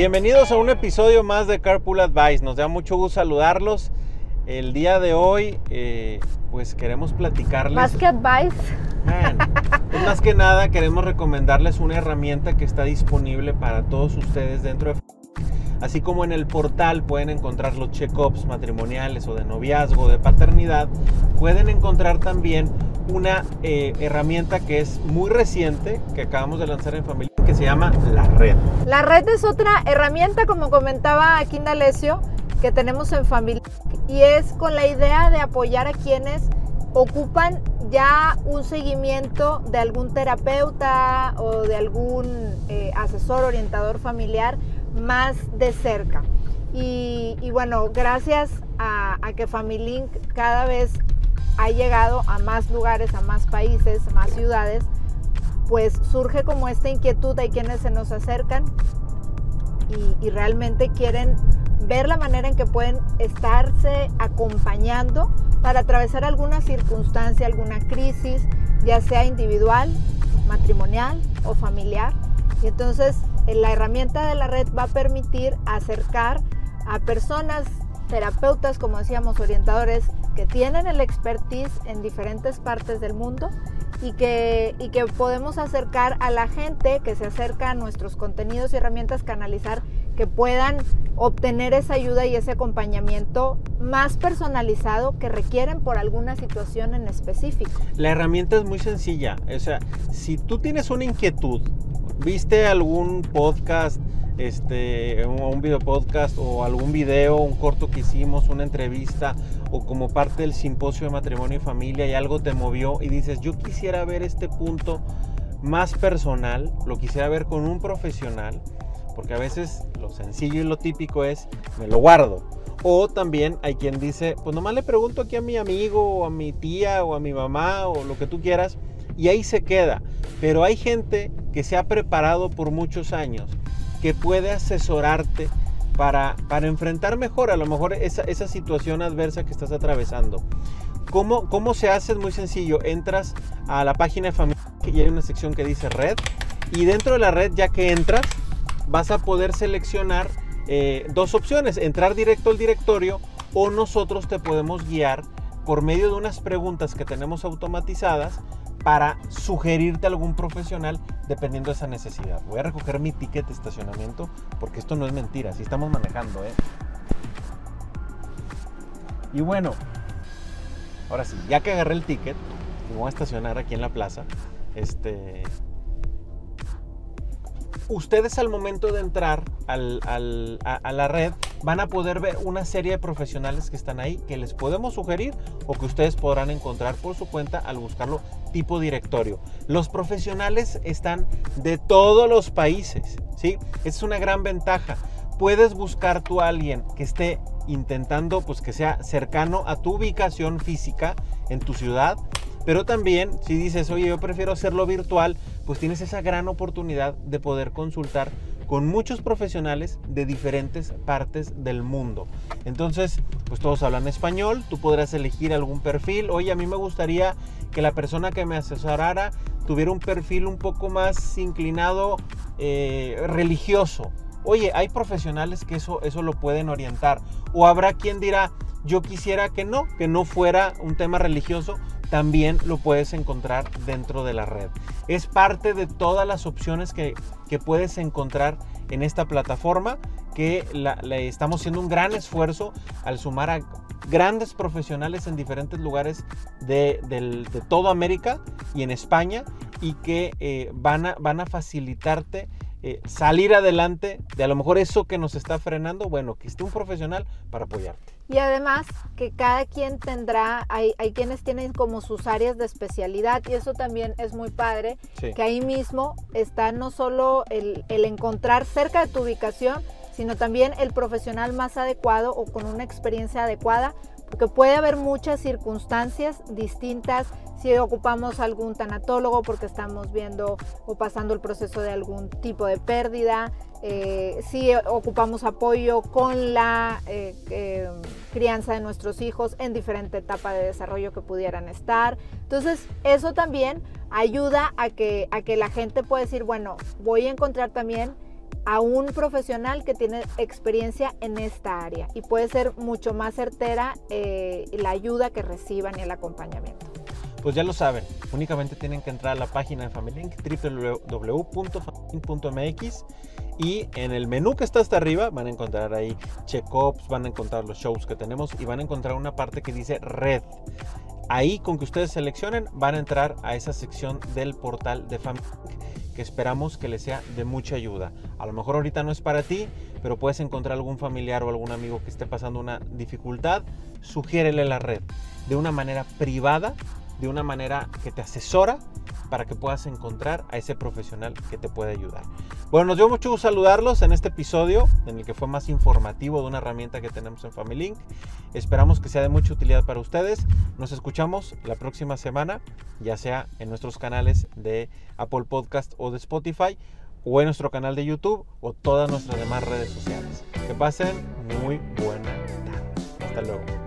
Bienvenidos a un episodio más de Carpool Advice. Nos da mucho gusto saludarlos. El día de hoy, eh, pues queremos platicarles. Más que advice. Bueno, pues más que nada queremos recomendarles una herramienta que está disponible para todos ustedes dentro de Así como en el portal pueden encontrar los check-ups matrimoniales o de noviazgo, de paternidad, pueden encontrar también una eh, herramienta que es muy reciente, que acabamos de lanzar en familia, se llama La Red. La red es otra herramienta, como comentaba aquí Indalecio, que tenemos en familia y es con la idea de apoyar a quienes ocupan ya un seguimiento de algún terapeuta o de algún eh, asesor orientador familiar más de cerca. Y, bueno, gracias a, a que FamilyLink cada vez ha llegado a más lugares, a más países, a más ciudades, pues surge como esta inquietud. Hay quienes se nos acercan y, y realmente quieren ver la manera en que pueden estarse acompañando para atravesar alguna circunstancia, alguna crisis, ya sea individual, matrimonial o familiar. Y entonces la herramienta de la red va a permitir acercar a personas, terapeutas, como decíamos, orientadores, que tienen el expertise en diferentes partes del mundo y que, y que podemos acercar a la gente que se acerca a nuestros contenidos y herramientas, canalizar, que puedan obtener esa ayuda y ese acompañamiento más personalizado que requieren por alguna situación en específico. La herramienta es muy sencilla, o sea, si tú tienes una inquietud, viste algún podcast, este, un video podcast o algún video, un corto que hicimos, una entrevista o como parte del simposio de matrimonio y familia y algo te movió y dices, yo quisiera ver este punto más personal, lo quisiera ver con un profesional, porque a veces lo sencillo y lo típico es, me lo guardo. O también hay quien dice, pues nomás le pregunto aquí a mi amigo o a mi tía o a mi mamá o lo que tú quieras y ahí se queda. Pero hay gente que se ha preparado por muchos años, que puede asesorarte para, para enfrentar mejor a lo mejor esa, esa situación adversa que estás atravesando. ¿Cómo, ¿Cómo se hace? Es muy sencillo. Entras a la página de familia y hay una sección que dice red. Y dentro de la red, ya que entras, vas a poder seleccionar eh, dos opciones. Entrar directo al directorio o nosotros te podemos guiar por medio de unas preguntas que tenemos automatizadas para sugerirte algún profesional dependiendo de esa necesidad. Voy a recoger mi ticket de estacionamiento porque esto no es mentira, si estamos manejando, ¿eh? Y bueno, ahora sí, ya que agarré el ticket, me voy a estacionar aquí en la plaza, este... Ustedes al momento de entrar al, a, a la red van a poder ver una serie de profesionales que están ahí que les podemos sugerir o que ustedes podrán encontrar por su cuenta al buscarlo tipo directorio. Los profesionales están de todos los países, ¿sí? Es una gran ventaja. Puedes buscar tú a alguien que esté intentando pues que sea cercano a tu ubicación física en tu ciudad, pero también si dices, "Oye, yo prefiero hacerlo virtual", pues tienes esa gran oportunidad de poder consultar con muchos profesionales de diferentes partes del mundo. Entonces, pues todos hablan español, tú podrás elegir algún perfil. Oye, a mí me gustaría que la persona que me asesorara tuviera un perfil un poco más inclinado eh, religioso. Oye, hay profesionales que eso, eso lo pueden orientar. O habrá quien dirá, yo quisiera que no, que no fuera un tema religioso, también lo puedes encontrar dentro de la red. Es parte de todas las opciones que, que puedes encontrar en esta plataforma que estamos haciendo un gran esfuerzo al sumar a grandes profesionales en diferentes lugares de, de, de toda América y en España y que eh, van, a, van a facilitarte eh, salir adelante de a lo mejor eso que nos está frenando, bueno, que esté un profesional para apoyarte. Y además que cada quien tendrá, hay, hay quienes tienen como sus áreas de especialidad y eso también es muy padre, Sí. que ahí mismo está no solo el, el encontrar cerca de tu ubicación, sino también el profesional más adecuado o con una experiencia adecuada, porque puede haber muchas circunstancias distintas si ocupamos algún tanatólogo porque estamos viendo o pasando el proceso de algún tipo de pérdida, eh, si ocupamos apoyo con la eh, eh, crianza de nuestros hijos en diferente etapa de desarrollo que pudieran estar. Entonces, eso también ayuda a que, a que la gente pueda decir, bueno, voy a encontrar también a un profesional que tiene experiencia en esta área y puede ser mucho más certera eh, la ayuda que reciban y el acompañamiento. Pues ya lo saben, únicamente tienen que entrar a la página de Familylink www.familylink.mx y en el menú que está hasta arriba van a encontrar ahí check-ups, van a encontrar los shows que tenemos y van a encontrar una parte que dice red. Ahí con que ustedes seleccionen van a entrar a esa sección del portal de Familylink que esperamos que les sea de mucha ayuda. A lo mejor ahorita no es para ti, pero puedes encontrar algún familiar o algún amigo que esté pasando una dificultad, sugiérele la red de una manera privada, de una manera que te asesora para que puedas encontrar a ese profesional que te puede ayudar. Bueno, nos dio mucho gusto saludarlos en este episodio en el que fue más informativo de una herramienta que tenemos en FamilyLink. Esperamos que sea de mucha utilidad para ustedes. Nos escuchamos la próxima semana, ya sea en nuestros canales de Apple Podcast o de Spotify o en nuestro canal de YouTube o todas nuestras demás redes sociales. Que pasen muy buena tarde. Hasta luego.